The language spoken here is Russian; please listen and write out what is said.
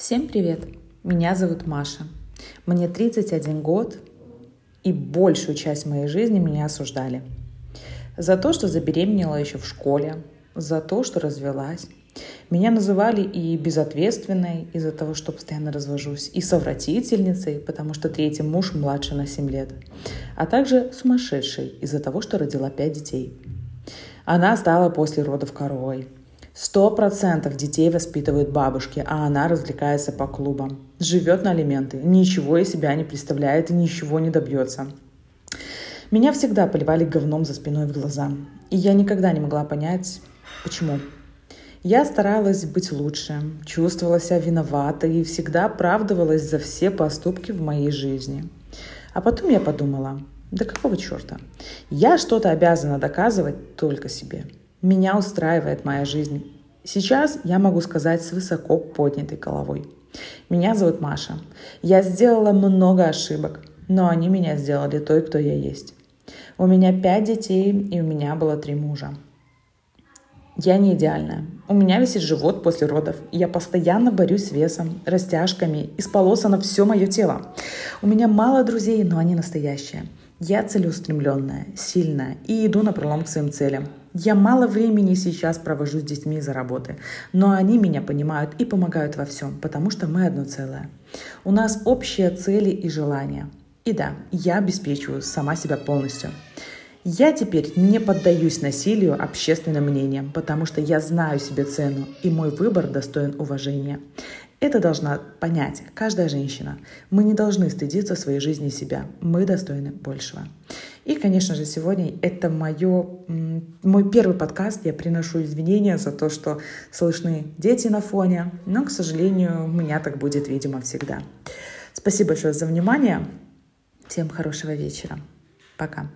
Всем привет! Меня зовут Маша. Мне 31 год, и большую часть моей жизни меня осуждали. За то, что забеременела еще в школе, за то, что развелась. Меня называли и безответственной из-за того, что постоянно развожусь, и совратительницей, потому что третий муж младше на 7 лет, а также сумасшедшей из-за того, что родила 5 детей. Она стала после родов коровой – Сто процентов детей воспитывают бабушки, а она развлекается по клубам. Живет на алименты, ничего из себя не представляет и ничего не добьется. Меня всегда поливали говном за спиной в глаза. И я никогда не могла понять, почему. Я старалась быть лучше, чувствовала себя виноватой и всегда оправдывалась за все поступки в моей жизни. А потом я подумала, да какого черта? Я что-то обязана доказывать только себе – меня устраивает моя жизнь. Сейчас я могу сказать с высоко поднятой головой. Меня зовут Маша. Я сделала много ошибок, но они меня сделали той, кто я есть. У меня пять детей, и у меня было три мужа. Я не идеальная. У меня висит живот после родов. Я постоянно борюсь с весом, растяжками, исполосано все мое тело. У меня мало друзей, но они настоящие. Я целеустремленная, сильная и иду на пролом к своим целям. Я мало времени сейчас провожу с детьми из-за работы, но они меня понимают и помогают во всем, потому что мы одно целое. У нас общие цели и желания. И да, я обеспечиваю сама себя полностью. Я теперь не поддаюсь насилию общественным мнением, потому что я знаю себе цену, и мой выбор достоин уважения. Это должна понять каждая женщина. Мы не должны стыдиться своей жизни и себя. Мы достойны большего. И, конечно же, сегодня это мое, мой первый подкаст. Я приношу извинения за то, что слышны дети на фоне. Но, к сожалению, у меня так будет, видимо, всегда. Спасибо большое за внимание. Всем хорошего вечера. Пока.